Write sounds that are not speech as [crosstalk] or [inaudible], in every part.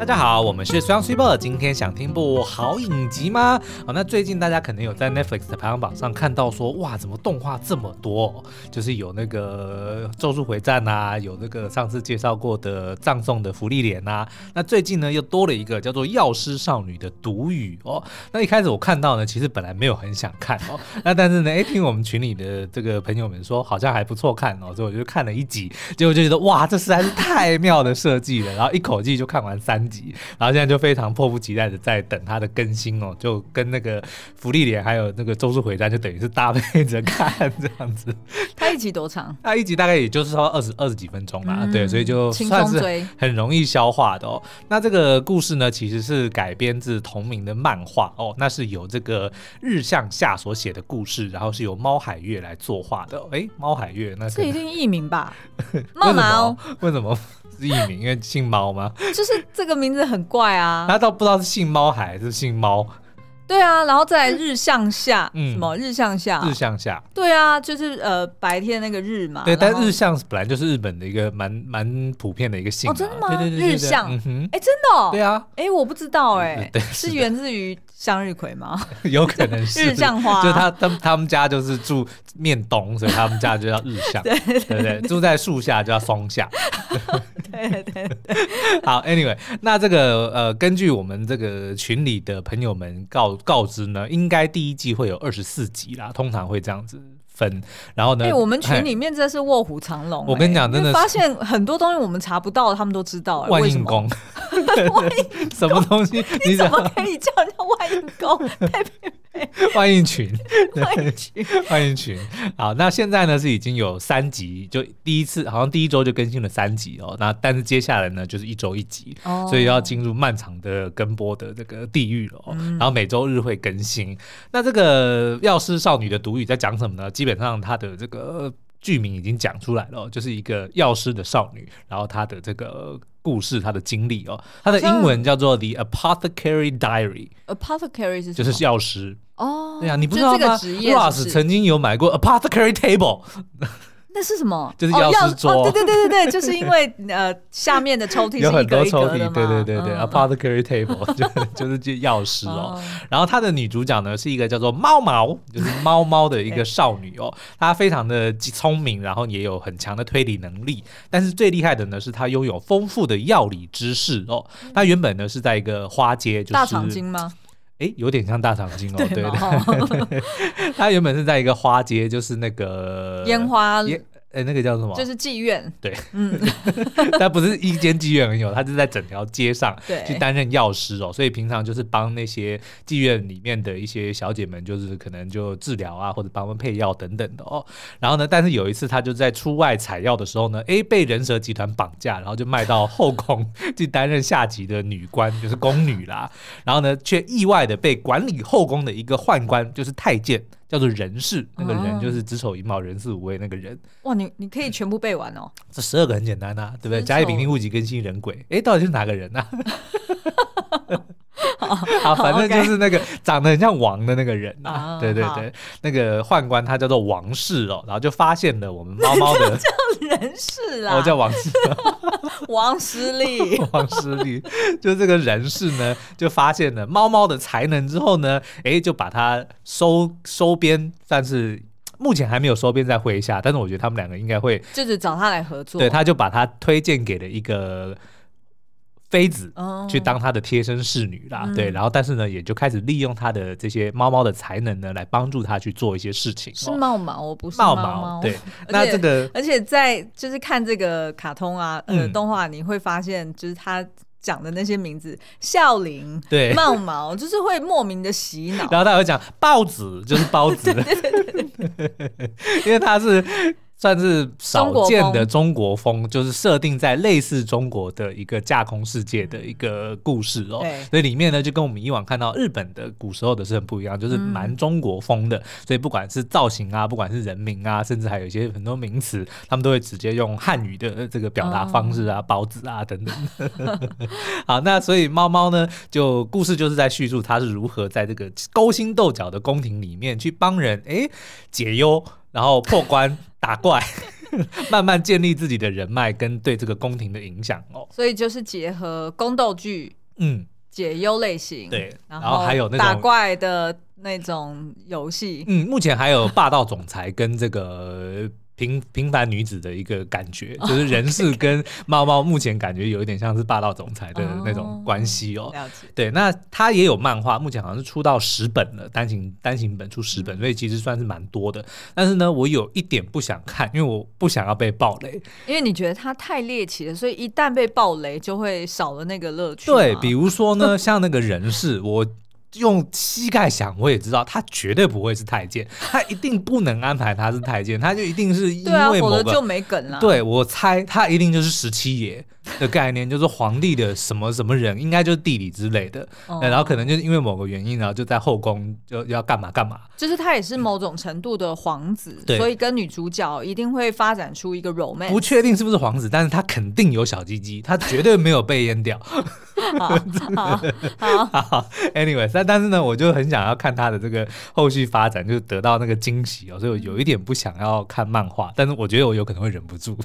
大家好，我们是 Sun Super，今天想听部好影集吗？哦，那最近大家可能有在 Netflix 的排行榜上看到说，哇，怎么动画这么多？就是有那个《咒术回战》啊，有那个上次介绍过的葬送的芙莉莲啊。那最近呢，又多了一个叫做《药师少女的毒语》哦。那一开始我看到呢，其实本来没有很想看哦，[laughs] 那但是呢，哎，听我们群里的这个朋友们说，好像还不错看哦，所以我就看了一集，结果就觉得哇，这实在是太妙的设计了，然后一口气就看完三集。然后现在就非常迫不及待的在等它的更新哦，就跟那个福利脸还有那个周术回战，就等于是搭配着看这样子。[laughs] 它一集多长？它一集大概也就是说二十二十几分钟啦，嗯、对，所以就算是很容易消化的哦。那这个故事呢，其实是改编自同名的漫画哦，那是由这个日向夏所写的故事，然后是由猫海月来作画的。哎，猫海月，那这一定艺名吧？[laughs] 猫毛？为什么？是艺名，因为姓猫吗？[laughs] 就是这个名字很怪啊。他倒不知道是姓猫还是姓猫。对啊，然后再日向下，嗯，什么日向下？日向下。对啊，就是呃白天那个日嘛。对，但日向本来就是日本的一个蛮蛮普遍的一个姓。哦，真的吗？对对对，日向。哎，真的哦。对啊。哎，我不知道哎。对，是源自于向日葵吗？[laughs] 有可能是。日向花。就他他他们家就是住面东，所以他们家就叫日向。[laughs] 对对对，住在树下就叫松下。对 [laughs] 对对。好，Anyway，那这个呃，根据我们这个群里的朋友们告。告知呢，应该第一季会有二十四集啦，通常会这样子。分。然后呢，哎，我们群里面真是卧虎藏龙。我跟你讲，真的发现很多东西我们查不到，他们都知道。万应公，[laughs] 什么东西？你怎么可以叫人家万应公？万应群，万应群，[laughs] 万应群。好，那现在呢是已经有三集，就第一次好像第一周就更新了三集哦。那但是接下来呢就是一周一集，哦、所以要进入漫长的跟播的这个地狱了。嗯、然后每周日会更新。那这个药师少女的毒语在讲什么呢？基本上它的这个剧名已经讲出来了，就是一个药师的少女，然后她的这个。故事，她的经历哦，她的英文叫做《The Apothecary Diary》。Apothecary 是就是药师哦。对呀，你不知道吗？Ross 曾经有买过 Apothecary Table。那是什么？就是钥匙桌。对对对对对，[laughs] 就是因为呃，下面的抽屉有很多抽屉，对对对对，Apothecary Table [laughs] 就就是就钥匙哦。然后他的女主角呢是一个叫做猫毛，就是猫猫的一个少女哦。她非常的聪明，然后也有很强的推理能力。但是最厉害的呢是她拥有丰富的药理知识哦。她原本呢是在一个花街，就是大长今吗？哎，有点像大长今哦。对对对，她 [laughs] 原本是在一个花街，就是那个烟花。哎，那个叫什么？就是妓院。对，[laughs] 嗯，[laughs] 但不是一间妓院而已，他是在整条街上去担任药师哦，所以平常就是帮那些妓院里面的一些小姐们，就是可能就治疗啊，或者帮他们配药等等的哦。然后呢，但是有一次他就在出外采药的时候呢，哎，被人蛇集团绑架，然后就卖到后宫 [laughs] 去担任下级的女官，就是宫女啦。然后呢，却意外的被管理后宫的一个宦官，就是太监。叫做人事，那个人就是子丑寅卯壬巳午未那个人。哇，你你可以全部背完哦。这十二个很简单呐、啊，对不对？甲乙丙丁戊己庚辛壬癸，哎，到底是哪个人呐、啊？[laughs] 好，[laughs] 反正就是那个长得很像王的那个人啊，对对对，那个宦官他叫做王氏哦，然后就发现了我们猫猫的 [laughs] 叫人事啊，我叫王氏，[laughs] 王失利，王失利，就这个人事呢，就发现了猫猫的才能之后呢，哎，就把它收收编，但是目前还没有收编在麾下，但是我觉得他们两个应该会，就是找他来合作，对，他就把他推荐给了一个。妃子去当他的贴身侍女啦，对，然后但是呢，也就开始利用他的这些猫猫的才能呢，来帮助他去做一些事情。是猫毛，我不是猫毛。对，那这个，而且在就是看这个卡通啊，呃，动画你会发现，就是他讲的那些名字，孝林，对，茂毛，就是会莫名的洗脑。然后他会讲豹子，就是包子，[laughs] [laughs] 因为他是。算是少见的中国风，就是设定在类似中国的一个架空世界的一个故事哦。对所以里面呢，就跟我们以往看到日本的古时候的是很不一样，就是蛮中国风的。嗯、所以不管是造型啊，不管是人名啊，甚至还有一些很多名词，他们都会直接用汉语的这个表达方式啊，哦、包子啊 [laughs] 等等。[laughs] 好，那所以猫猫呢，就故事就是在叙述它是如何在这个勾心斗角的宫廷里面去帮人哎解忧。然后破关打怪，[laughs] 慢慢建立自己的人脉跟对这个宫廷的影响哦。所以就是结合宫斗剧，嗯，解忧类型，对，然后还有那种打怪的那种游戏，嗯，目前还有霸道总裁跟这个。平平凡女子的一个感觉，就是人事跟猫猫目前感觉有一点像是霸道总裁的那种关系哦。对，那他也有漫画，目前好像是出到十本了，单行单行本出十本，所以其实算是蛮多的。但是呢，我有一点不想看，因为我不想要被暴雷，因为你觉得他太猎奇了，所以一旦被暴雷就会少了那个乐趣。对，比如说呢，像那个人事，我。用膝盖想，我也知道他绝对不会是太监，他一定不能安排他是太监，他就一定是因为某个，就没梗了。对，我猜他一定就是十七爷的概念，就是皇帝的什么什么人，应该就是弟弟之类的。然后可能就是因为某个原因，然后就在后宫就要干嘛干嘛。就是他也是某种程度的皇子，所以跟女主角一定会发展出一个 romance。不确定是不是皇子，但是他肯定有小鸡鸡，他绝对没有被阉掉。[laughs] 好好好，[laughs] anyway。但但是呢，我就很想要看他的这个后续发展，就是得到那个惊喜哦，所以我有一点不想要看漫画，但是我觉得我有可能会忍不住。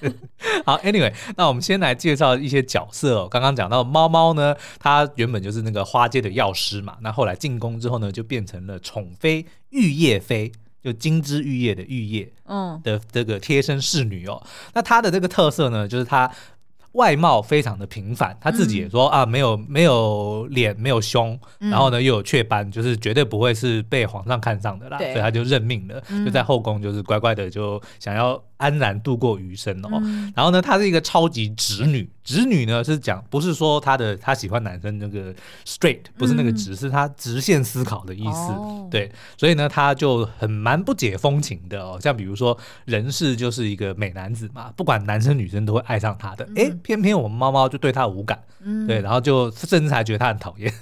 [laughs] 好，Anyway，那我们先来介绍一些角色哦。刚刚讲到猫猫呢，它原本就是那个花街的药师嘛，那后来进宫之后呢，就变成了宠妃玉叶妃，就金枝玉叶的玉叶，嗯，的这个贴身侍女哦。那它的这个特色呢，就是它。外貌非常的平凡，他自己也说、嗯、啊，没有没有脸，没有胸，嗯、然后呢又有雀斑，就是绝对不会是被皇上看上的啦，对。所以他就认命了，嗯、就在后宫就是乖乖的就想要。安然度过余生哦，嗯、然后呢，她是一个超级直女，直女呢是讲不是说她的她喜欢男生那个 straight，不是那个直，嗯、是她直线思考的意思，哦、对，所以呢，她就很蛮不解风情的哦，像比如说人事就是一个美男子嘛，不管男生女生都会爱上他的，哎、嗯，偏偏我们猫猫就对他无感，嗯、对，然后就甚至还觉得他很讨厌，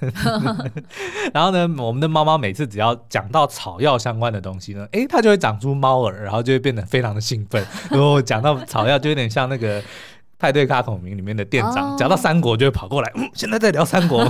[laughs] 然后呢，我们的猫猫每次只要讲到草药相关的东西呢，哎，它就会长出猫耳，然后就会变得非常的兴奋。[laughs] 然后讲到草药，就有点像那个派对咖孔明里面的店长，讲、oh. 到三国就会跑过来，嗯，现在在聊三国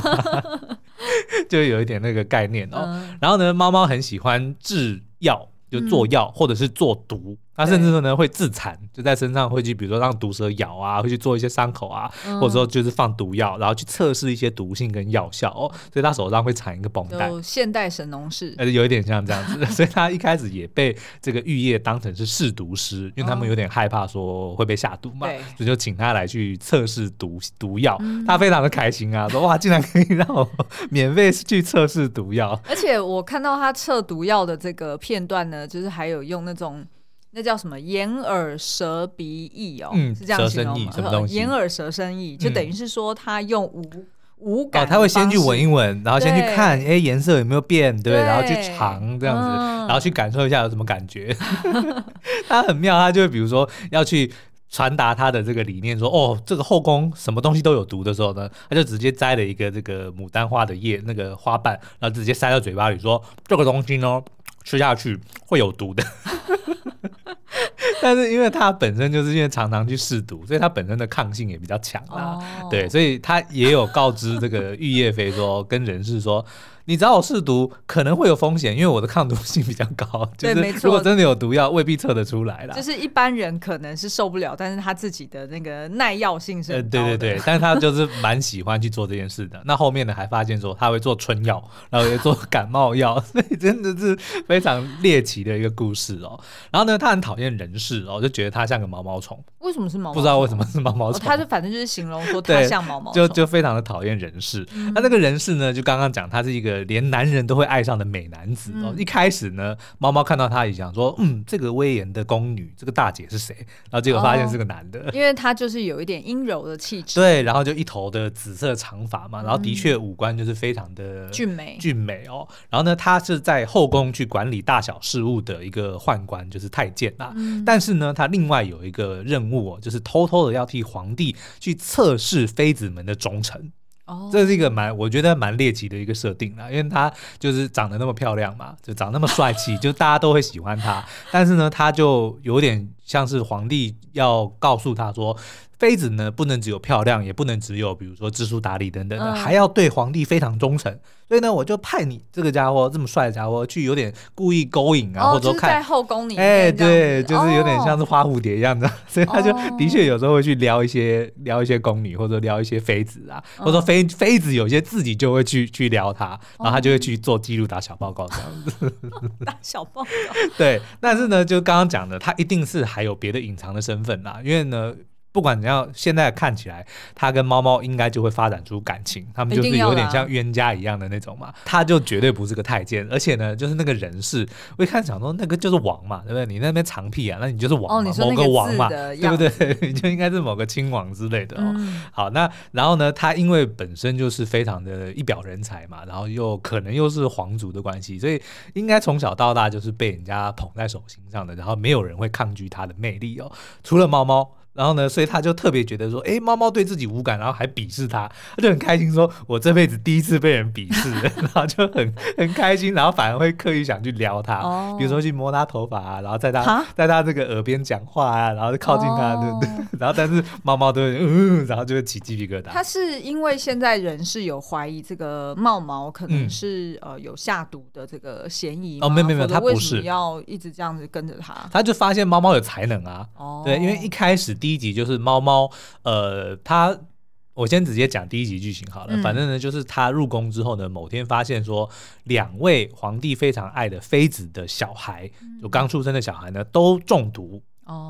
[laughs] 就有一点那个概念哦。Uh. 然后呢，猫猫很喜欢制药，就做药、嗯、或者是做毒。他甚至说呢会自残，就在身上会去，比如说让毒蛇咬啊，会去做一些伤口啊，或者说就是放毒药，然后去测试一些毒性跟药效哦。所以他手上会缠一个绷带，有现代神农氏，呃，有一点像这样子。[laughs] 所以他一开始也被这个玉叶当成是试毒师，因为他们有点害怕说会被下毒嘛，所以就请他来去测试毒毒药。他非常的开心啊，说哇，竟然可以让我免费去测试毒药。而且我看到他测毒药的这个片段呢，就是还有用那种。那叫什么眼耳舌鼻意哦，嗯、是这样形容吗？什么东西？眼耳舌身意，就等于是说他用五、嗯、五感，哦，他会先去闻一闻，然后先去看，哎对，颜色有没有变，对不，对然后去尝这样子，嗯、然后去感受一下有什么感觉。[laughs] 他很妙，他就会比如说要去传达他的这个理念，说哦，这个后宫什么东西都有毒的时候呢，他就直接摘了一个这个牡丹花的叶，那个花瓣，然后直接塞到嘴巴里，说这个东西呢，吃下去会有毒的。[laughs] 但是因为他本身就是因为常常去试毒，所以他本身的抗性也比较强啊。Oh. 对，所以他也有告知这个玉叶飞说，跟人事说。你找我试毒可能会有风险，因为我的抗毒性比较高。[laughs] 对，没错。如果真的有毒药，未必测得出来啦。就是一般人可能是受不了，但是他自己的那个耐药性是对对对，但是他就是蛮喜欢去做这件事的。[laughs] 那后面呢，还发现说他会做春药，然后也做感冒药，[laughs] 所以真的是非常猎奇的一个故事哦。然后呢，他很讨厌人事哦，就觉得他像个毛毛虫。为什么是毛毛虫？不知道为什么是毛毛虫。他就反正就是形容说他像毛毛虫，就就非常的讨厌人事。嗯、那这个人事呢，就刚刚讲他是一个。连男人都会爱上的美男子哦！一开始呢，猫猫看到他也想说，嗯，这个威严的宫女，这个大姐是谁？然后结果发现是个男的，因为他就是有一点阴柔的气质。对，然后就一头的紫色长发嘛，然后的确五官就是非常的俊美俊美哦。然后呢，他是在后宫去管理大小事务的一个宦官，就是太监啊。但是呢，他另外有一个任务哦，就是偷偷的要替皇帝去测试妃子们的忠诚。这是一个蛮，我觉得蛮猎奇的一个设定啦，因为他就是长得那么漂亮嘛，就长那么帅气，[laughs] 就大家都会喜欢他。但是呢，他就有点像是皇帝要告诉他说，妃子呢不能只有漂亮，也不能只有比如说知书达理等等的，还要对皇帝非常忠诚。所以呢，我就派你这个家伙这么帅的家伙去，有点故意勾引啊，或者说看在后宫里，哎，对，就是有点像是花蝴蝶一样的。[laughs] 所以他就的确有时候会去撩一些撩一些宫女，或者撩一些妃子啊，或者说妃妃子有些自己就会去去撩他，然后他就会去做记录打小报告这样子。[laughs] 打小报告。[laughs] 对，但是呢，就刚刚讲的，他一定是还有别的隐藏的身份啦，因为呢。不管怎样，现在看起来，他跟猫猫应该就会发展出感情，他们就是有点像冤家一样的那种嘛。他就绝对不是个太监，而且呢，就是那个人事，我一看想说那个就是王嘛，对不对？你那边长屁啊，那你就是王嘛，某个王嘛，对不对？你就应该是某个亲王之类的哦。嗯、好，那然后呢，他因为本身就是非常的一表人才嘛，然后又可能又是皇族的关系，所以应该从小到大就是被人家捧在手心上的，然后没有人会抗拒他的魅力哦，除了猫猫。然后呢，所以他就特别觉得说，哎，猫猫对自己无感，然后还鄙视他，他就很开心，说我这辈子第一次被人鄙视，[laughs] 然后就很很开心，然后反而会刻意想去撩他，哦、比如说去摸他头发啊，然后在他在他这个耳边讲话啊，然后就靠近他，对不对？[laughs] 然后但是猫猫都会嗯，然后就会起鸡皮疙瘩。他是因为现在人是有怀疑这个茂毛可能是、嗯、呃有下毒的这个嫌疑哦，没有没有，他不是。要一直这样子跟着他，他就发现猫猫有才能啊，哦、对，因为一开始。第一集就是猫猫，呃，他我先直接讲第一集剧情好了。嗯、反正呢，就是他入宫之后呢，某天发现说，两位皇帝非常爱的妃子的小孩，就刚出生的小孩呢，都中毒。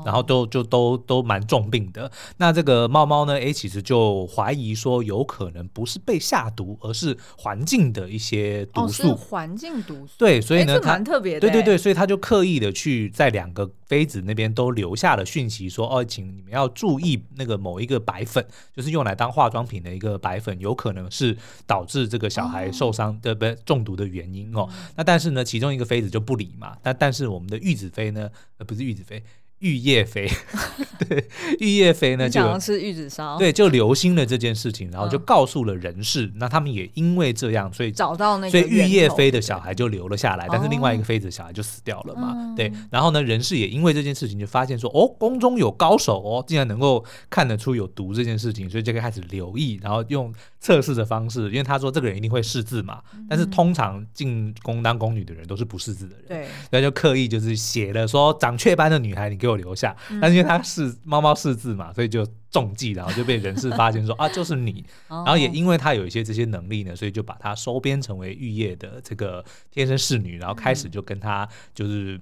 然后都就都都蛮重病的。那这个猫猫呢？哎，其实就怀疑说，有可能不是被下毒，而是环境的一些毒素。哦、环境毒素。对，所以呢，蛮特别的。对对对，所以他就刻意的去在两个妃子那边都留下了讯息，说哦，请你们要注意那个某一个白粉，就是用来当化妆品的一个白粉，有可能是导致这个小孩受伤的不、哦、中毒的原因哦。嗯、那但是呢，其中一个妃子就不理嘛。那但是我们的玉子妃呢，呃，不是玉子妃。玉叶妃，[laughs] 对，玉叶妃呢就吃玉子烧，对，就留心了这件事情，然后就告诉了人事，嗯、那他们也因为这样，所以找到那个，所以玉叶妃的小孩就留了下来，但是另外一个妃子小孩就死掉了嘛，哦、对，然后呢，人事也因为这件事情就发现说，哦，宫中有高手哦，竟然能够看得出有毒这件事情，所以就开始留意，然后用测试的方式，因为他说这个人一定会识字嘛，嗯、但是通常进宫当宫女的人都是不识字的人，对，所以就刻意就是写了说长雀斑的女孩，你给我。留下，但是因为他是猫猫识字嘛，所以就中计，然后就被人事发现说 [laughs] 啊，就是你。然后也因为他有一些这些能力呢，所以就把他收编成为玉叶的这个贴身侍女，然后开始就跟他就是。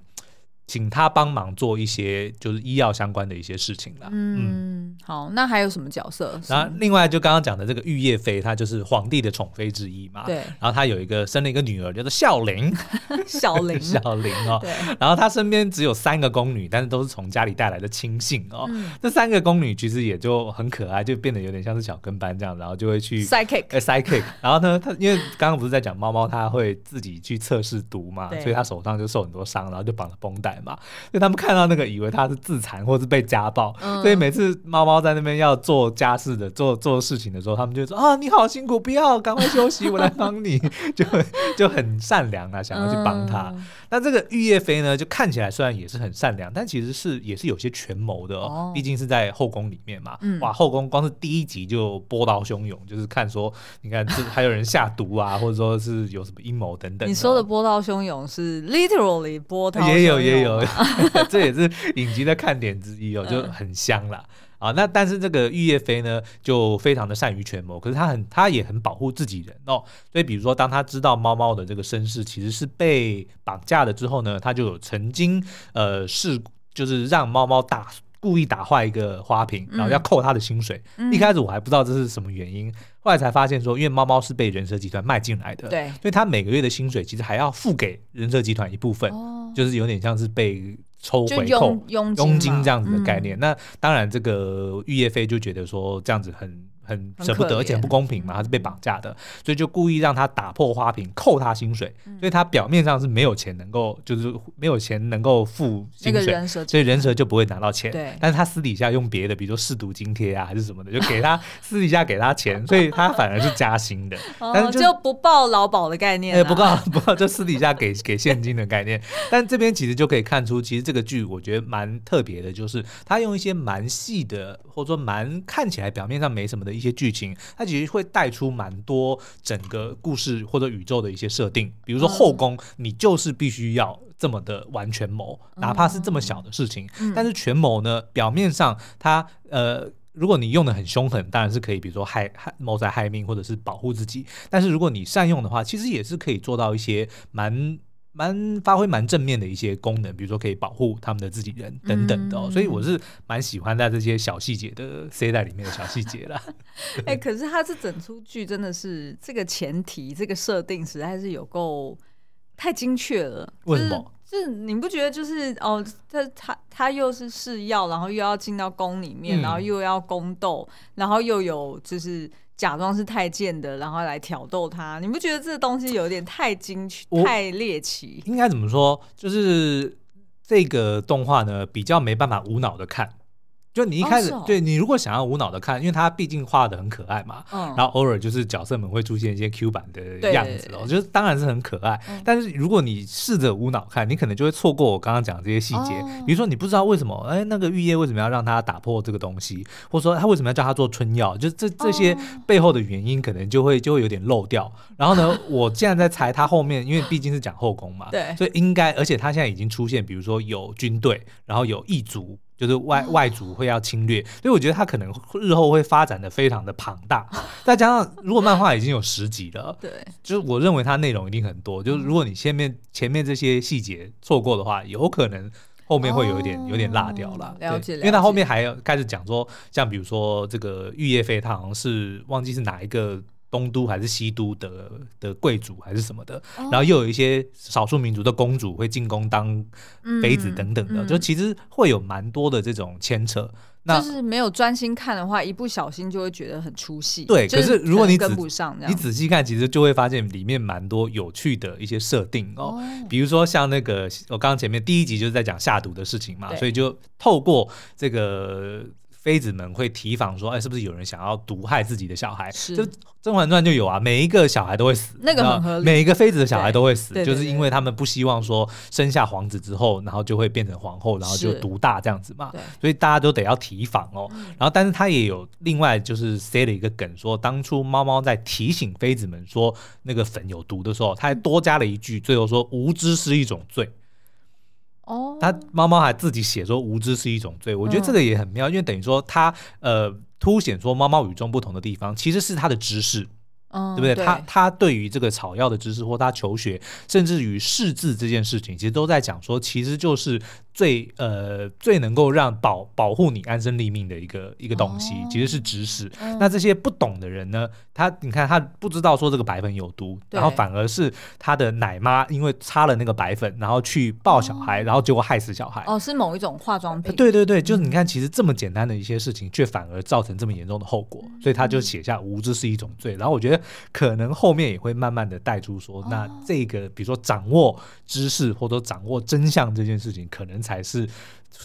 请他帮忙做一些就是医药相关的一些事情啦。嗯，嗯好，那还有什么角色？然后另外就刚刚讲的这个玉叶妃，她就是皇帝的宠妃之一嘛。对。然后她有一个生了一个女儿，叫做孝陵。孝陵。[laughs] 孝陵哦。对。然后她身边只有三个宫女，但是都是从家里带来的亲信哦。嗯。这三个宫女其实也就很可爱，就变得有点像是小跟班这样，然后就会去 psychic，呃 psychic。然后呢，她因为刚刚不是在讲猫猫，它会自己去测试毒嘛，所以它手上就受很多伤，然后就绑了绷带。嘛，所以他们看到那个，以为他是自残或是被家暴，嗯、所以每次猫猫在那边要做家事的、做做事情的时候，他们就说啊，你好辛苦，不要，赶快休息，我来帮你，[laughs] 就就很善良啊，想要去帮他。嗯、那这个玉叶妃呢，就看起来虽然也是很善良，但其实是也是有些权谋的哦，毕竟是在后宫里面嘛。嗯、哇，后宫光是第一集就波涛汹涌，就是看说，你看这还有人下毒啊，或者说是有什么阴谋等等。你说的波涛汹涌是 literally 波涛，也有也有。[laughs] 这也是影集的看点之一哦，[laughs] 就很香啦。啊。那但是这个玉叶妃呢，就非常的善于权谋，可是她很，她也很保护自己人哦。所以比如说，当她知道猫猫的这个身世其实是被绑架了之后呢，她就有曾经呃是就是让猫猫打故意打坏一个花瓶，然后要扣他的薪水。嗯、一开始我还不知道这是什么原因，后来才发现说，因为猫猫是被人蛇集团卖进来的，对，所以他每个月的薪水其实还要付给人蛇集团一部分，哦、就是有点像是被。抽回扣佣金这样子的概念，嗯、那当然这个预业费就觉得说这样子很很舍不得，而且很不公平嘛，他是被绑架的，所以就故意让他打破花瓶，扣他薪水，所以他表面上是没有钱能够，就是没有钱能够付薪水，所以人蛇就不会拿到钱。对，但是他私底下用别的，比如说试毒津贴啊，还是什么的，就给他 [laughs] 私底下给他钱，所以他反而是加薪的，但是就，就不报劳保的概念，哎，不报不报，就私底下给 [laughs] 给现金的概念。但这边其实就可以看出，其实这个剧我觉得蛮特别的，就是他用一些蛮细的，或者说蛮看起来表面上没什么的一些剧情，它其实会带出蛮多整个故事或者宇宙的一些设定。比如说后宫，你就是必须要这么的完全谋，哪怕是这么小的事情。但是权谋呢，表面上它呃，如果你用的很凶狠，当然是可以，比如说害害谋财害命，或者是保护自己。但是如果你善用的话，其实也是可以做到一些蛮。蛮发挥蛮正面的一些功能，比如说可以保护他们的自己人等等的、哦，嗯、所以我是蛮喜欢在这些小细节的塞在里面的小细节啦。[laughs] 哎、欸，可是他这整出剧真的是这个前提，这个设定实在是有够太精确了。为什么？就是你不觉得就是哦，他他他又是试药，然后又要进到宫里面，嗯、然后又要宫斗，然后又有就是。假装是太监的，然后来挑逗他，你不觉得这东西有点太精确、太猎奇？应该怎么说？就是这个动画呢，比较没办法无脑的看。就你一开始，对你如果想要无脑的看，因为它毕竟画的很可爱嘛，然后偶尔就是角色们会出现一些 Q 版的样子哦，就是当然是很可爱。但是如果你试着无脑看，你可能就会错过我刚刚讲这些细节。比如说你不知道为什么，哎，那个玉叶为什么要让他打破这个东西，或者说他为什么要叫他做春药，就这这些背后的原因，可能就会就会有点漏掉。然后呢，[laughs] 我现在在猜他后面，因为毕竟是讲后宫嘛，对，所以应该，而且他现在已经出现，比如说有军队，然后有异族。就是外外族会要侵略，所以我觉得他可能日后会发展的非常的庞大。[laughs] 再加上如果漫画已经有十集了，对，就是我认为它内容一定很多。就是如果你前面前面这些细节错过的话，有可能后面会有一点有点落掉了。了解，因为他后面还要开始讲说，像比如说这个玉叶飞，他好像是忘记是哪一个。东都还是西都的的贵族还是什么的，哦、然后又有一些少数民族的公主会进宫当妃子等等的，嗯嗯、就其实会有蛮多的这种牵扯。那就是没有专心看的话，一不小心就会觉得很出戏。对，可是如果你跟不上，你仔细看，其实就会发现里面蛮多有趣的一些设定哦。哦比如说像那个我刚刚前面第一集就是在讲下毒的事情嘛，所以就透过这个。妃子们会提防说：“哎，是不是有人想要毒害自己的小孩？”是就《甄嬛传》就有啊，每一个小孩都会死，那个很合理。每一个妃子的小孩都会死，就是因为他们不希望说生下皇子之后，然后就会变成皇后，然后就毒大这样子嘛。所以大家都得要提防哦。然后，但是他也有另外就是塞了一个梗，说当初猫猫在提醒妃子们说那个粉有毒的时候，他还多加了一句，最后说无知是一种罪。哦，他猫猫还自己写说无知是一种罪，我觉得这个也很妙，因为等于说他呃凸显说猫猫与众不同的地方，其实是他的知识，对不对？他他对于这个草药的知识，或他求学，甚至于识字这件事情，其实都在讲说，其实就是。最呃最能够让保保护你安身立命的一个一个东西，哦、其实是知识。嗯、那这些不懂的人呢，他你看他不知道说这个白粉有毒，然后反而是他的奶妈因为擦了那个白粉，然后去抱小孩，哦、然后结果害死小孩。哦，是某一种化妆品。对对对，就是你看，其实这么简单的一些事情，却反而造成这么严重的后果，嗯、所以他就写下无知是一种罪。然后我觉得可能后面也会慢慢的带出说，那这个比如说掌握知识或者掌握真相这件事情，可能。才是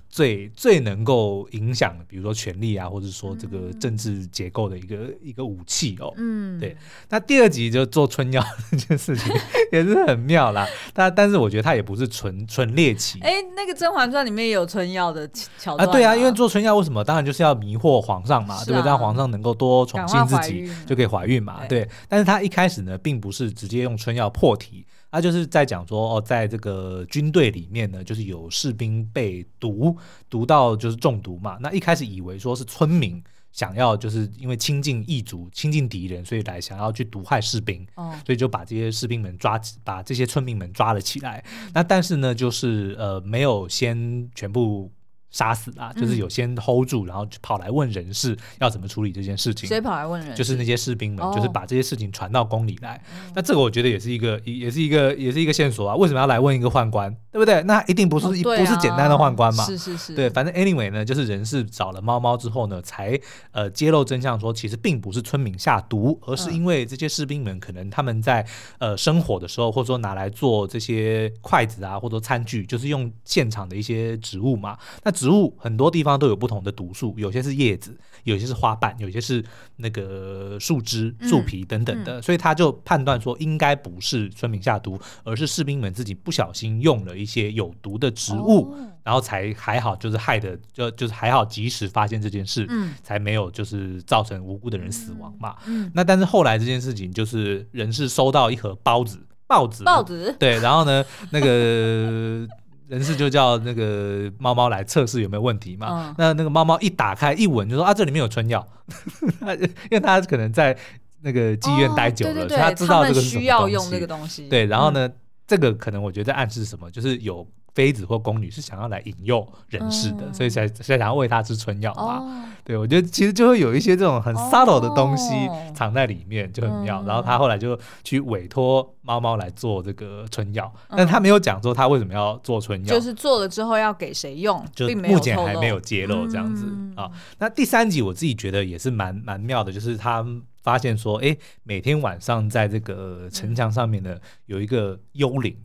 最最能够影响，比如说权力啊，或者说这个政治结构的一个、嗯、一个武器哦。嗯，对。那第二集就做春药这件事情 [laughs] 也是很妙啦。但但是我觉得它也不是纯纯猎奇。哎，那个《甄嬛传》里面也有春药的桥段啊？对啊，因为做春药为什么？当然就是要迷惑皇上嘛，啊、对不对？让皇上能够多宠幸自己，就可以怀孕嘛。对，对。但是他一开始呢，并不是直接用春药破题。他就是在讲说哦，在这个军队里面呢，就是有士兵被毒毒到就是中毒嘛。那一开始以为说是村民想要就是因为亲近异族、亲近敌人，所以来想要去毒害士兵，哦，所以就把这些士兵们抓，把这些村民们抓了起来。那但是呢，就是呃没有先全部。杀死啊，就是有先 hold 住，然后跑来问人事要怎么处理这件事情。谁跑来问人？就是那些士兵们，就是把这些事情传到宫里来。那这个我觉得也是一个，也是一个，也是一个线索啊。为什么要来问一个宦官，对不对？那一定不是一不是简单的宦官嘛。是是是。对，反正 anyway 呢，就是人事找了猫猫之后呢，才呃揭露真相，说其实并不是村民下毒，而是因为这些士兵们可能他们在呃生火的时候，或者说拿来做这些筷子啊，或者餐具，就是用现场的一些植物嘛。那植物很多地方都有不同的毒素，有些是叶子，有些是花瓣，有些是那个树枝、树皮等等的，嗯嗯、所以他就判断说，应该不是村民下毒，而是士兵们自己不小心用了一些有毒的植物，哦、然后才还好，就是害的就就是还好及时发现这件事，嗯、才没有就是造成无辜的人死亡嘛。那但是后来这件事情就是人是收到一盒包子，报纸，报纸，对，然后呢，那个。人事就叫那个猫猫来测试有没有问题嘛？嗯、那那个猫猫一打开一闻就说啊，这里面有春药，[laughs] 因为它可能在那个妓院待久了，哦、对对对，所以他知道这个。需要用这个东西。对，然后呢，嗯、这个可能我觉得在暗示什么，就是有。妃子或宫女是想要来引诱人士的，嗯、所以才才想要喂他吃春药嘛。哦、对，我觉得其实就会有一些这种很 subtle 的东西藏在里面，就很妙。哦、然后他后来就去委托猫猫来做这个春药，嗯、但他没有讲说他为什么要做春药，就是做了之后要给谁用，就目前还没有揭露这样子、嗯、啊。那第三集我自己觉得也是蛮蛮妙的，就是他发现说，哎，每天晚上在这个城墙上面呢，有一个幽灵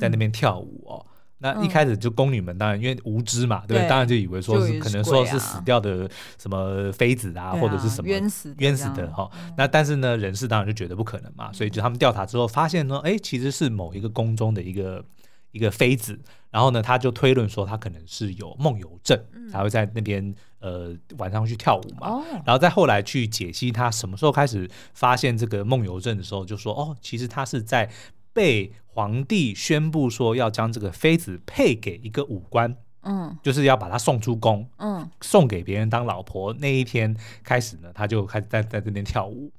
在那边跳舞哦。那一开始就宫女们当然因为无知嘛，对，当然就以为说是可能说是死掉的什么妃子啊，或者是什么冤死冤死的哈。那但是呢，人事当然就觉得不可能嘛，所以就他们调查之后发现呢，哎，其实是某一个宫中的一个一个妃子，然后呢，他就推论说他可能是有梦游症，才会在那边呃晚上去跳舞嘛。然后再后来去解析他什么时候开始发现这个梦游症的时候，就说哦，其实他是在。被皇帝宣布说要将这个妃子配给一个武官，嗯，就是要把她送出宫，嗯，送给别人当老婆那一天开始呢，他就开始在在这边跳舞。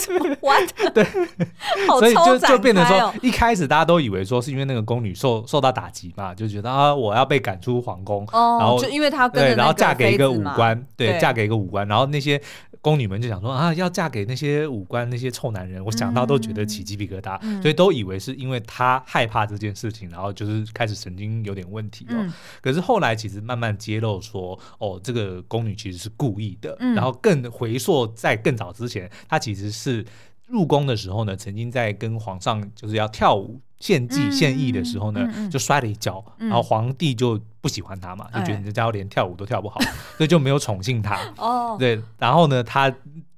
什 [laughs] 么？What？对，[laughs] 所以就就变成说，一开始大家都以为说是因为那个宫女受受到打击嘛，就觉得啊，我要被赶出皇宫，然后就因为她对，然后嫁给一个武官，对，嫁给一个武官，然后那些。宫女们就想说啊，要嫁给那些武官那些臭男人，我想到都觉得起鸡皮疙瘩，嗯、所以都以为是因为她害怕这件事情，然后就是开始神经有点问题哦。嗯、可是后来其实慢慢揭露说，哦，这个宫女其实是故意的，嗯、然后更回溯在更早之前，她其实是入宫的时候呢，曾经在跟皇上就是要跳舞。献祭献艺的时候呢，就摔了一跤，嗯、然后皇帝就不喜欢他嘛，嗯、就觉得你这家伙连跳舞都跳不好，哎、[laughs] 所以就没有宠幸他。哦，对，然后呢，他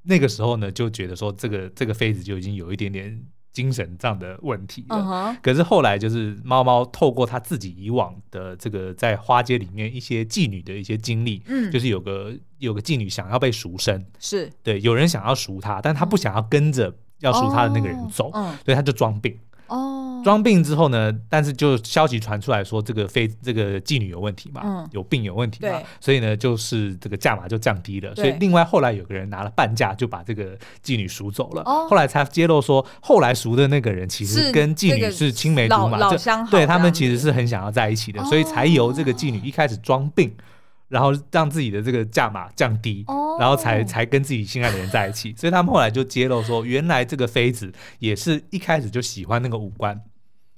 那个时候呢就觉得说，这个这个妃子就已经有一点点精神上的问题了。嗯、哼。可是后来就是猫猫透过他自己以往的这个在花街里面一些妓女的一些经历，嗯，就是有个有个妓女想要被赎身，是。对，有人想要赎她，但她不想要跟着要赎她的那个人走，所以她就装病。哦，装病之后呢，但是就消息传出来说，这个非这个妓女有问题嘛，嗯、有病有问题嘛，所以呢，就是这个价码就降低了。所以另外后来有个人拿了半价就把这个妓女赎走了。哦、后来才揭露说，后来赎的那个人其实跟妓女是青梅竹马，对他们其实是很想要在一起的，哦、所以才由这个妓女一开始装病。然后让自己的这个价码降低，oh. 然后才才跟自己心爱的人在一起。所以他们后来就揭露说，原来这个妃子也是一开始就喜欢那个武官，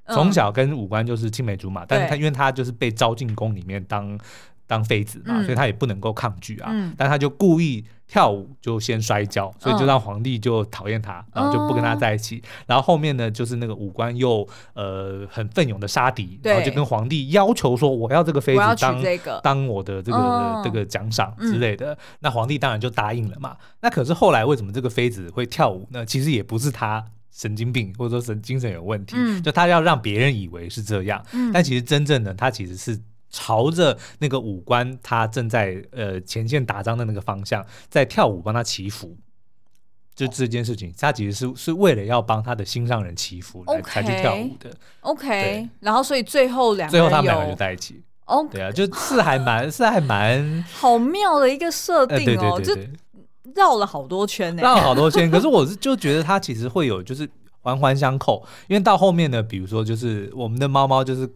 从小跟武官就是青梅竹马。嗯、但是他因为他就是被招进宫里面当当妃子嘛，嗯、所以他也不能够抗拒啊。嗯、但他就故意。跳舞就先摔跤，所以就让皇帝就讨厌他，然后就不跟他在一起。然后后面呢，就是那个武官又呃很奋勇的杀敌，然后就跟皇帝要求说，我要这个妃子当当我的这个这个奖赏之类的。那皇帝当然就答应了嘛。那可是后来为什么这个妃子会跳舞呢？其实也不是他神经病，或者说神精神有问题，就他要让别人以为是这样，但其实真正的他其实是。朝着那个武官，他正在呃前线打仗的那个方向，在跳舞帮他祈福，就这件事情，他其实是是为了要帮他的心上人祈福来才去跳舞的。OK，然后所以最后两最后他们两个就在一起。哦，对啊，就是还蛮是还蛮 [laughs] 好妙的一个设定哦，就绕了好多圈呢，绕了好多圈。[laughs] 可是我是就觉得他其实会有就是环环相扣，因为到后面呢，比如说就是我们的猫猫就是。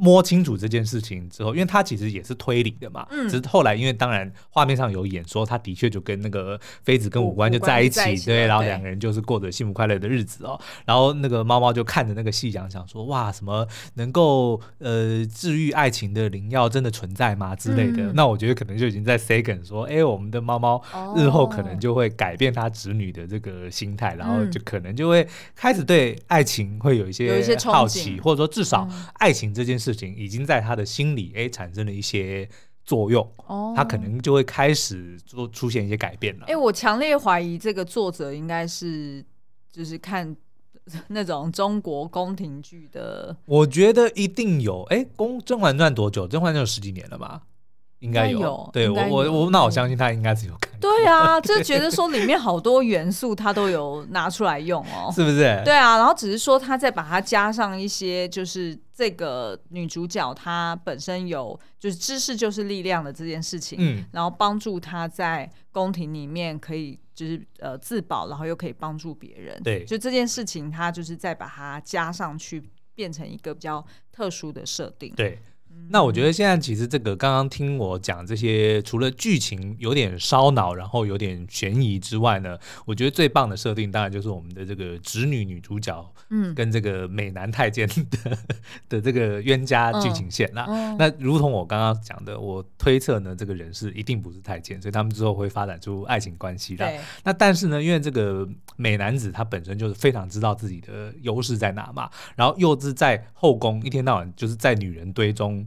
摸清楚这件事情之后，因为他其实也是推理的嘛，嗯，只是后来因为当然画面上有演说，他的确就跟那个妃子跟武官就在一起，对，然后两个人就是过着幸福快乐的日子哦。然后那个猫猫就看着那个戏讲，想说哇，什么能够呃治愈爱情的灵药真的存在吗之类的？嗯、那我觉得可能就已经在梗说，哎，我们的猫猫日后可能就会改变他侄女的这个心态，然后就可能就会开始对爱情会有一些好奇，或者说至少爱情这件事。事情已经在他的心里哎产生了一些作用，哦，他可能就会开始做出现一些改变了。哎，我强烈怀疑这个作者应该是就是看 [laughs] 那种中国宫廷剧的。我觉得一定有。哎，宫《甄嬛传》多久？《甄嬛传》有十几年了吧？应该有。有对有我我我那我相信他应该是有看。对啊，[laughs] 就觉得说里面好多元素他都有拿出来用哦，是不是？对啊，然后只是说他再把它加上一些，就是这个女主角她本身有就是知识就是力量的这件事情，嗯，然后帮助她在宫廷里面可以就是呃自保，然后又可以帮助别人，对，就这件事情他就是再把它加上去，变成一个比较特殊的设定，对。那我觉得现在其实这个刚刚听我讲这些，除了剧情有点烧脑，然后有点悬疑之外呢，我觉得最棒的设定当然就是我们的这个直女女主角，嗯，跟这个美男太监的的这个冤家剧情线啦。那如同我刚刚讲的，我推测呢，这个人是一定不是太监，所以他们之后会发展出爱情关系的。那但是呢，因为这个美男子他本身就是非常知道自己的优势在哪嘛，然后又是在后宫一天到晚就是在女人堆中。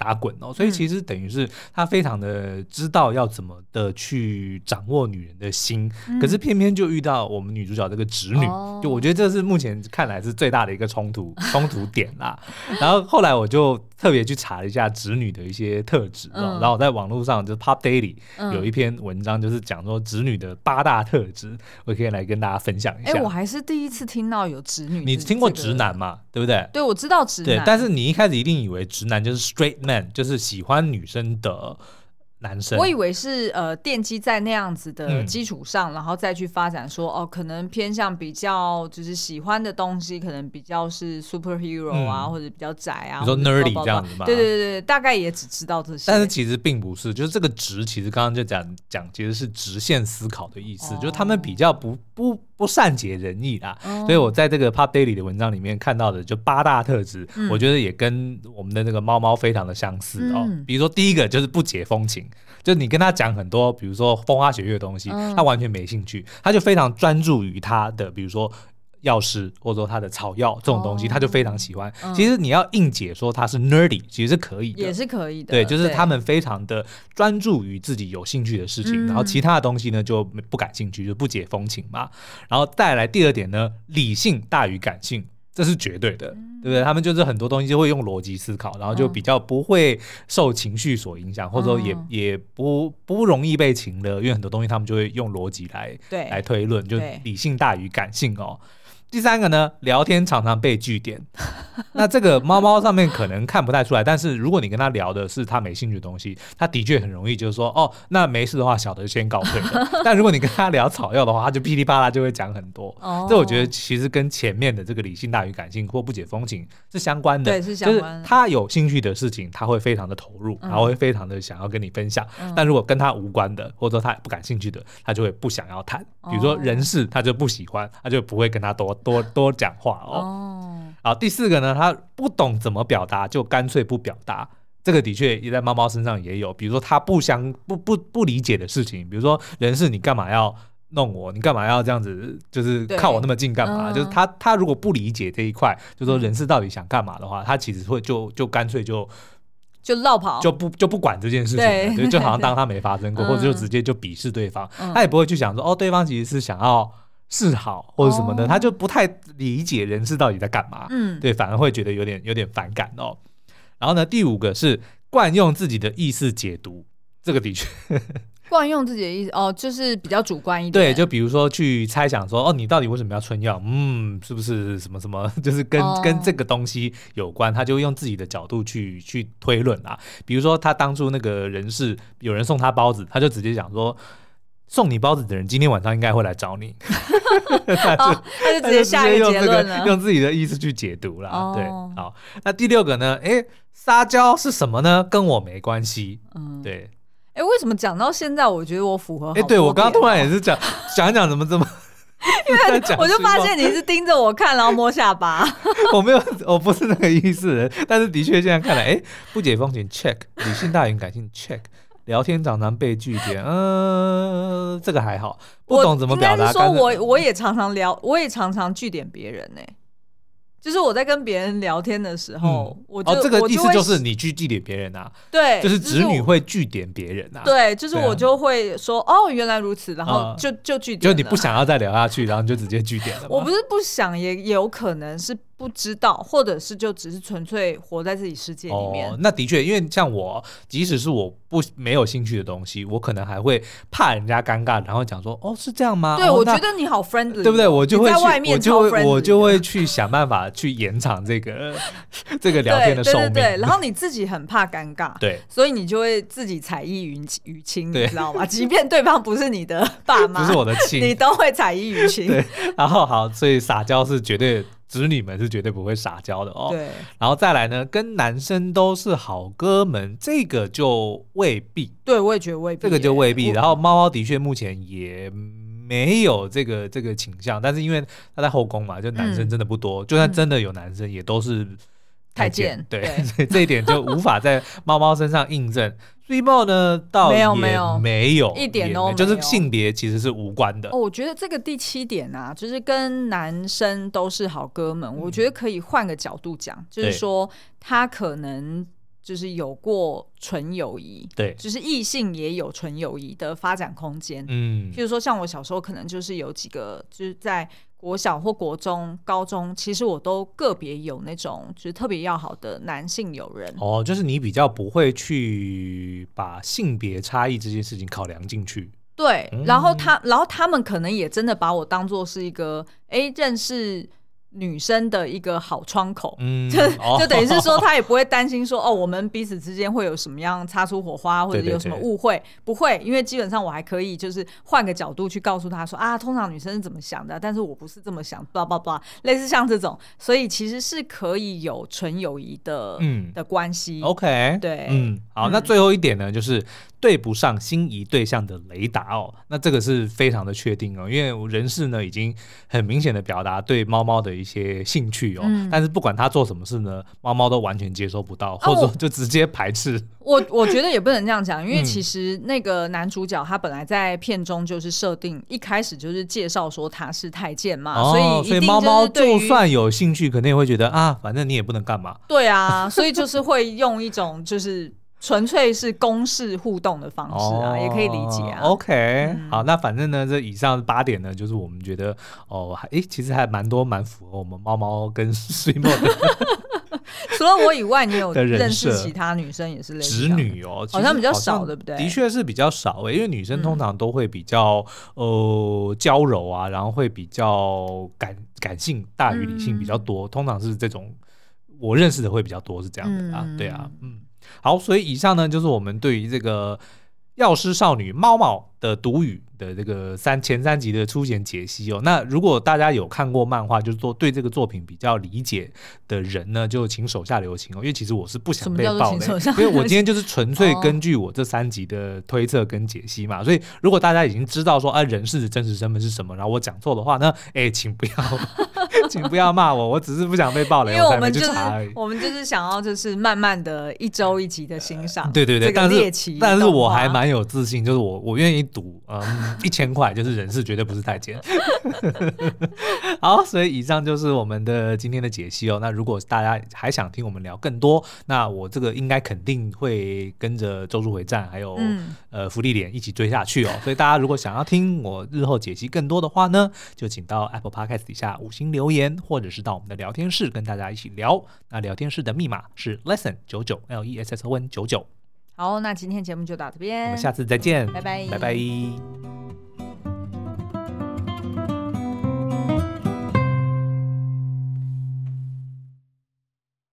打滚哦，所以其实等于是他非常的知道要怎么的去掌握女人的心，嗯、可是偏偏就遇到我们女主角这个侄女，哦、就我觉得这是目前看来是最大的一个冲突冲突点啦。然后后来我就特别去查了一下侄女的一些特质，嗯、然后我在网络上就是 Pop Daily 有一篇文章，就是讲说侄女的八大特质，我可以来跟大家分享一下。哎，我还是第一次听到有侄女，你听过直男嘛？对不对？对，我知道直男，对，但是你一开始一定以为直男就是 straight man，就是喜欢女生的。男生，我以为是呃奠基在那样子的基础上，嗯、然后再去发展说哦，可能偏向比较就是喜欢的东西，可能比较是 superhero 啊，嗯、或者比较宅啊，你说 nerdy 这样子吗？对对对，大概也只知道这些。但是其实并不是，就是这个直，其实刚刚就讲讲，其实是直线思考的意思，哦、就是他们比较不不不善解人意啦。哦、所以我在这个 Pop Daily 的文章里面看到的就八大特质，嗯、我觉得也跟我们的那个猫猫非常的相似哦。嗯、比如说第一个就是不解风情。就你跟他讲很多，比如说风花雪月的东西，嗯、他完全没兴趣，他就非常专注于他的，比如说药师或者说他的草药这种东西，哦、他就非常喜欢。嗯、其实你要硬解说他是 nerdy，其实是可以的，也是可以的。对，就是他们非常的专注于自己有兴趣的事情，然后其他的东西呢就不感兴趣，就不解风情嘛。然后再来第二点呢，理性大于感性。这是绝对的，对不对？他们就是很多东西就会用逻辑思考，然后就比较不会受情绪所影响，或者说也也不不容易被情勒，因为很多东西他们就会用逻辑来对来推论，就理性大于感性哦。第三个呢，聊天常常被拒点，[laughs] 那这个猫猫上面可能看不太出来，但是如果你跟他聊的是他没兴趣的东西，他的确很容易就是说，哦，那没事的话，小的先告退了。[laughs] 但如果你跟他聊草药的话，他就噼里啪啦就会讲很多。哦，这我觉得其实跟前面的这个理性大于感性或不解风情是相关的。对，是相关的。就是他有兴趣的事情，他会非常的投入，然后会非常的想要跟你分享。嗯，但如果跟他无关的，或者说他不感兴趣的，他就会不想要谈。比如说人事，他就不喜欢，他就不会跟他多。多多讲话哦，好，第四个呢，他不懂怎么表达，就干脆不表达。这个的确也在猫猫身上也有，比如说他不相不不不理解的事情，比如说人事，你干嘛要弄我？你干嘛要这样子？就是靠我那么近干嘛？就是他他如果不理解这一块，就说人事到底想干嘛的话，他其实会就就干脆就就绕跑，就不就不管这件事情，就就好像当他没发生过，[laughs] 或者就直接就鄙视对方，他也不会去想说哦，对方其实是想要。示好或者什么的，哦、他就不太理解人事到底在干嘛，嗯，对，反而会觉得有点有点反感哦。然后呢，第五个是惯用自己的意思解读，这个的确 [laughs] 惯用自己的意思哦，就是比较主观一点。对，就比如说去猜想说，哦，你到底为什么要春药？嗯，是不是什么什么，[laughs] 就是跟、哦、跟这个东西有关，他就用自己的角度去去推论啊。比如说他当初那个人事有人送他包子，他就直接讲说。送你包子的人今天晚上应该会来找你，[laughs] 他就他就直接下一个结论了，用自己的意思去解读了。哦、对，好，那第六个呢？哎，撒娇是什么呢？跟我没关系。嗯，对。哎，为什么讲到现在，我觉得我符合？哎，对我刚刚突然也是讲讲一讲怎么这么，[laughs] 因为我就发现你是盯着我看，然后摸下巴。[laughs] 我没有，我不是那个意思。但是的确现在看来，哎，不解风情 check，理性大于感性 check。聊天常常被句点，嗯、[laughs] 呃，这个还好，不懂怎么表达。说我我也常常聊，我也常常拒点别人呢、欸。就是我在跟别人聊天的时候，嗯、我就哦，这个意思就是你去拒点别人啊，对，就是子女会拒点别人啊，对，就是我就会说、啊、哦，原来如此，然后就就拒点，就你不想要再聊下去，然后你就直接拒点了。我不是不想，也也有可能是。不知道，或者是就只是纯粹活在自己世界里面。哦，那的确，因为像我，即使是我不没有兴趣的东西，我可能还会怕人家尴尬，然后讲说：“哦，是这样吗？”对，哦、我觉得你好 friendly，对不对？我就会去，在外面我就会我就会去想办法去延长这个 [laughs] 这个聊天的寿命。对，对，对，然后你自己很怕尴尬，对，所以你就会自己采衣娱娱亲，你知道吗？即便对方不是你的爸妈，不是我的亲，你都会采衣娱亲。对，然后好，所以撒娇是绝对。子女们是绝对不会撒娇的哦。对，然后再来呢，跟男生都是好哥们，这个就未必。对，我也觉得未必。这个就未必。然后猫猫的确目前也没有这个这个倾向，但是因为他在后宫嘛，就男生真的不多，嗯、就算真的有男生，也都是太监。太监对，对所以这一点就无法在猫猫身上印证。[laughs] 追梦呢，倒也没有，没有，没有一点都没有，就是性别其实是无关的。哦，我觉得这个第七点啊，就是跟男生都是好哥们，嗯、我觉得可以换个角度讲，就是说他可能就是有过纯友谊，对，就是异性也有纯友谊的发展空间。嗯，譬如说像我小时候，可能就是有几个就是在。国小或国中、高中，其实我都个别有那种就是特别要好的男性友人。哦，就是你比较不会去把性别差异这件事情考量进去。对，嗯、然后他，然后他们可能也真的把我当做是一个哎认识。女生的一个好窗口，嗯，[laughs] 就就等于是说，她也不会担心说，哦，我们彼此之间会有什么样擦出火花，或者有什么误会，不会，因为基本上我还可以就是换个角度去告诉他说，啊，通常女生是怎么想的，但是我不是这么想，叭叭叭，类似像这种，所以其实是可以有纯友谊的，嗯，的关系。OK，对，嗯，好，那最后一点呢，就是。对不上心仪对象的雷达哦，那这个是非常的确定哦，因为人事呢已经很明显的表达对猫猫的一些兴趣哦，嗯、但是不管他做什么事呢，猫猫都完全接收不到，或者说就直接排斥。啊、我我觉得也不能这样讲，因为其实那个男主角他本来在片中就是设定一开始就是介绍说他是太监嘛，哦、所以所以猫猫就算有兴趣，肯定会觉得啊，反正你也不能干嘛。对啊，所以就是会用一种就是。纯粹是公式互动的方式啊，哦、也可以理解啊。OK，、嗯、好，那反正呢，这以上八点呢，就是我们觉得哦，哎，其实还蛮多，蛮符合我们猫猫跟水梦的。[laughs] 除了我以外，你有 [laughs] 认识其他女生也是类似直女哦，好像比较少，对不对？的确是比较少诶，因为女生通常都会比较、嗯、呃娇柔啊，然后会比较感感性大于理性比较多，嗯、通常是这种我认识的会比较多是这样的啊，嗯、对啊，嗯。好，所以以上呢，就是我们对于这个药师少女猫猫的毒语的这个三前三集的粗浅解析哦，那如果大家有看过漫画，就是说对这个作品比较理解的人呢，就请手下留情哦，因为其实我是不想被爆雷，因为我今天就是纯粹根据我这三集的推测跟解析嘛，哦、所以如果大家已经知道说啊人事的真实身份是什么，然后我讲错的话呢，哎，请不要，[laughs] [laughs] 请不要骂我，我只是不想被爆雷，因为我们就是我们就是想要就是慢慢的一周一集的欣赏，对对对，但是但是我还蛮有自信，就是我我愿意赌，嗯。一千块就是人事，绝对不是太监。[laughs] 好，所以以上就是我们的今天的解析哦。那如果大家还想听我们聊更多，那我这个应该肯定会跟着《周助回战》还有、嗯、呃芙莉莲一起追下去哦。所以大家如果想要听我日后解析更多的话呢，就请到 Apple Podcast 底下五星留言，或者是到我们的聊天室跟大家一起聊。那聊天室的密码是 Lesson 九九 L E S S O N 九九。好，那今天节目就到这边，我们下次再见，拜拜，拜拜。